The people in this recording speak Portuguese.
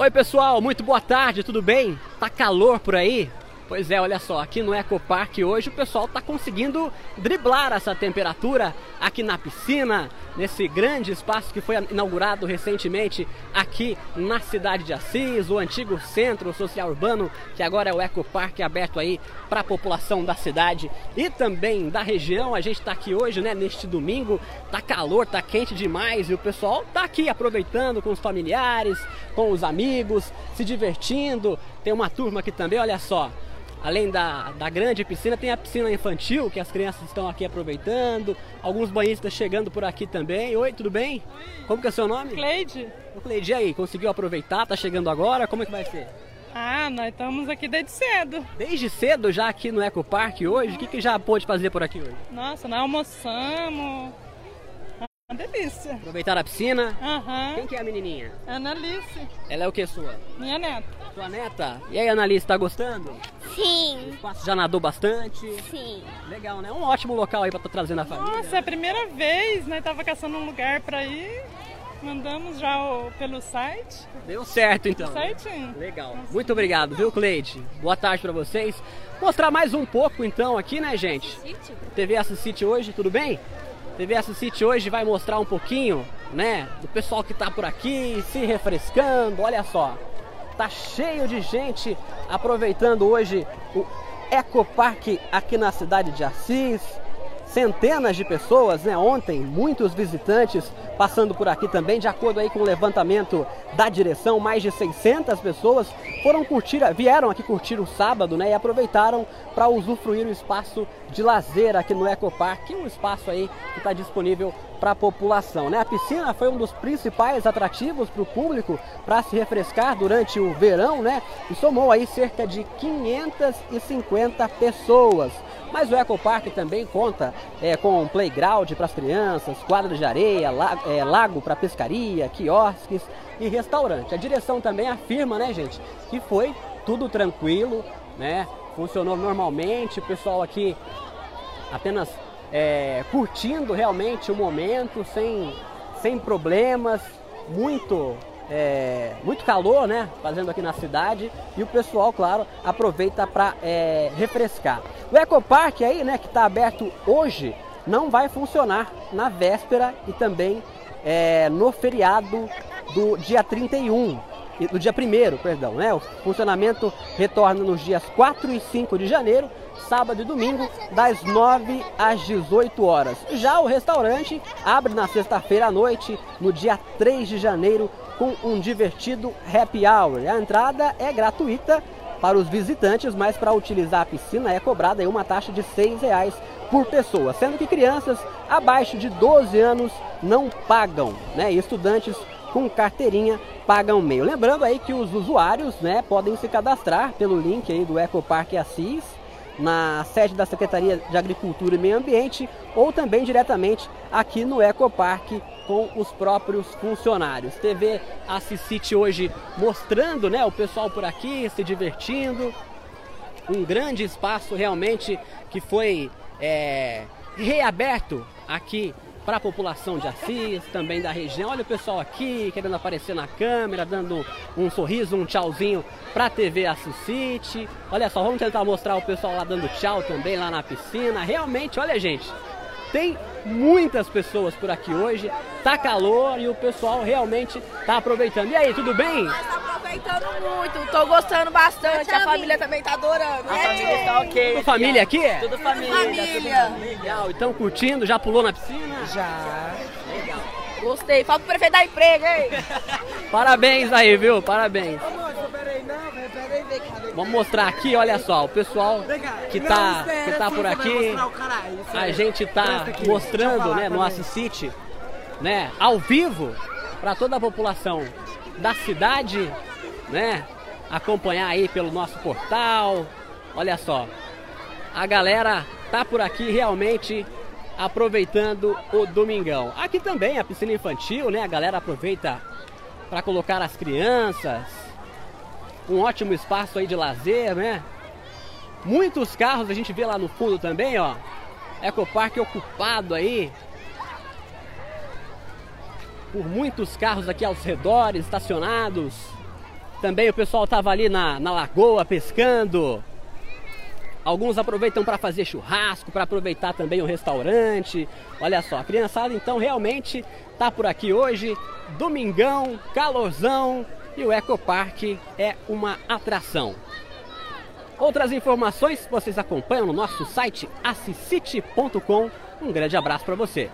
Oi pessoal, muito boa tarde, tudo bem? Tá calor por aí? Pois é, olha só, aqui no Ecopark hoje o pessoal está conseguindo driblar essa temperatura aqui na piscina, nesse grande espaço que foi inaugurado recentemente aqui na cidade de Assis, o antigo centro social urbano, que agora é o Ecopark aberto aí para a população da cidade e também da região. A gente está aqui hoje, né, neste domingo, tá calor, tá quente demais e o pessoal tá aqui aproveitando com os familiares, com os amigos, se divertindo. Tem uma turma aqui também, olha só além da, da grande piscina, tem a piscina infantil que as crianças estão aqui aproveitando. Alguns banhistas chegando por aqui também. Oi, tudo bem? Oi. Como que é o seu nome? Cleide. O Cleide, e aí, conseguiu aproveitar? Tá chegando agora? Como é que vai ser? Ah, nós estamos aqui desde cedo. Desde cedo já aqui no Eco Park hoje? O que, que já pôde fazer por aqui hoje? Nossa, nós almoçamos. Uma delícia. Aproveitar a piscina? Aham. Uhum. Quem que é a menininha? Analice. Ela é o que sua? Minha neta. Sua neta? E aí, Analice, tá gostando? Sim. Já nadou bastante? Sim. Legal, né? Um ótimo local aí pra estar trazendo a família. Nossa, é a primeira vez, né? Tava caçando um lugar pra ir. Mandamos já o, pelo site. Deu certo então. Certinho. Legal. Muito obrigado, viu, Cleide? Boa tarde para vocês. Mostrar mais um pouco então aqui, né, gente? TV Assisite hoje, tudo bem? TV Assisite hoje vai mostrar um pouquinho, né, do pessoal que tá por aqui, se refrescando. Olha só. Tá cheio de gente aproveitando hoje o Ecopark aqui na cidade de Assis centenas de pessoas, né? Ontem, muitos visitantes passando por aqui também, de acordo aí com o levantamento da direção, mais de 600 pessoas foram curtir, vieram aqui curtir o sábado, né? E aproveitaram para usufruir o espaço de lazer aqui no Ecopark, um espaço aí que está disponível para a população, né? A piscina foi um dos principais atrativos para o público para se refrescar durante o verão, né? E somou aí cerca de 550 pessoas. Mas o Ecopark também conta é, com playground para as crianças, quadras de areia, lago, é, lago para pescaria, quiosques e restaurante. A direção também afirma, né, gente, que foi tudo tranquilo, né? Funcionou normalmente, o pessoal aqui apenas é, curtindo realmente o momento, sem, sem problemas, muito é, muito calor, né? Fazendo aqui na cidade e o pessoal, claro, aproveita para é, refrescar. O Ecopark aí, né, que está aberto hoje, não vai funcionar na véspera e também é, no feriado do dia 31, do dia 1 perdão, né? O funcionamento retorna nos dias 4 e 5 de janeiro, sábado e domingo, das 9 às 18 horas. Já o restaurante abre na sexta-feira à noite, no dia 3 de janeiro, com um divertido happy hour. A entrada é gratuita para os visitantes, mas para utilizar a piscina é cobrada uma taxa de R$ reais por pessoa, sendo que crianças abaixo de 12 anos não pagam, né? E estudantes com carteirinha pagam meio. Lembrando aí que os usuários, né, podem se cadastrar pelo link aí do Ecopark Assis na sede da Secretaria de Agricultura e Meio Ambiente ou também diretamente aqui no Ecopark com os próprios funcionários. TV Assisite hoje mostrando né, o pessoal por aqui se divertindo. Um grande espaço realmente que foi é, reaberto aqui para a população de Assis, também da região. Olha o pessoal aqui querendo aparecer na câmera, dando um sorriso, um tchauzinho para a TV Assisite. Olha só, vamos tentar mostrar o pessoal lá dando tchau também lá na piscina. Realmente, olha gente, tem muitas pessoas por aqui hoje, tá calor e o pessoal realmente tá aproveitando. E aí, tudo bem? Aproveitando muito, tô gostando bastante, a família também tá adorando. A família tá ok. Tudo família aqui? É? Tudo família. família. Legal, então curtindo, já pulou na piscina? Já. Legal. Gostei, falta o prefeito dar emprego, hein? Parabéns aí, viu? Parabéns. Vamos mostrar aqui, olha só, o pessoal que tá, que tá por aqui, a gente tá mostrando, né, no Assisite, né, ao vivo, para toda a população da cidade, né, acompanhar aí pelo nosso portal. Olha só, a galera tá por aqui realmente aproveitando o domingão. Aqui também a piscina infantil, né? A galera aproveita para colocar as crianças, um ótimo espaço aí de lazer, né? Muitos carros a gente vê lá no fundo também, ó. Ecopark ocupado aí. Por muitos carros aqui aos redores, estacionados. Também o pessoal estava ali na, na lagoa pescando. Alguns aproveitam para fazer churrasco, para aproveitar também o restaurante. Olha só, a criançada então realmente tá por aqui hoje. Domingão, calorzão e o Ecopark é uma atração. Outras informações vocês acompanham no nosso site assisite.com. Um grande abraço para você.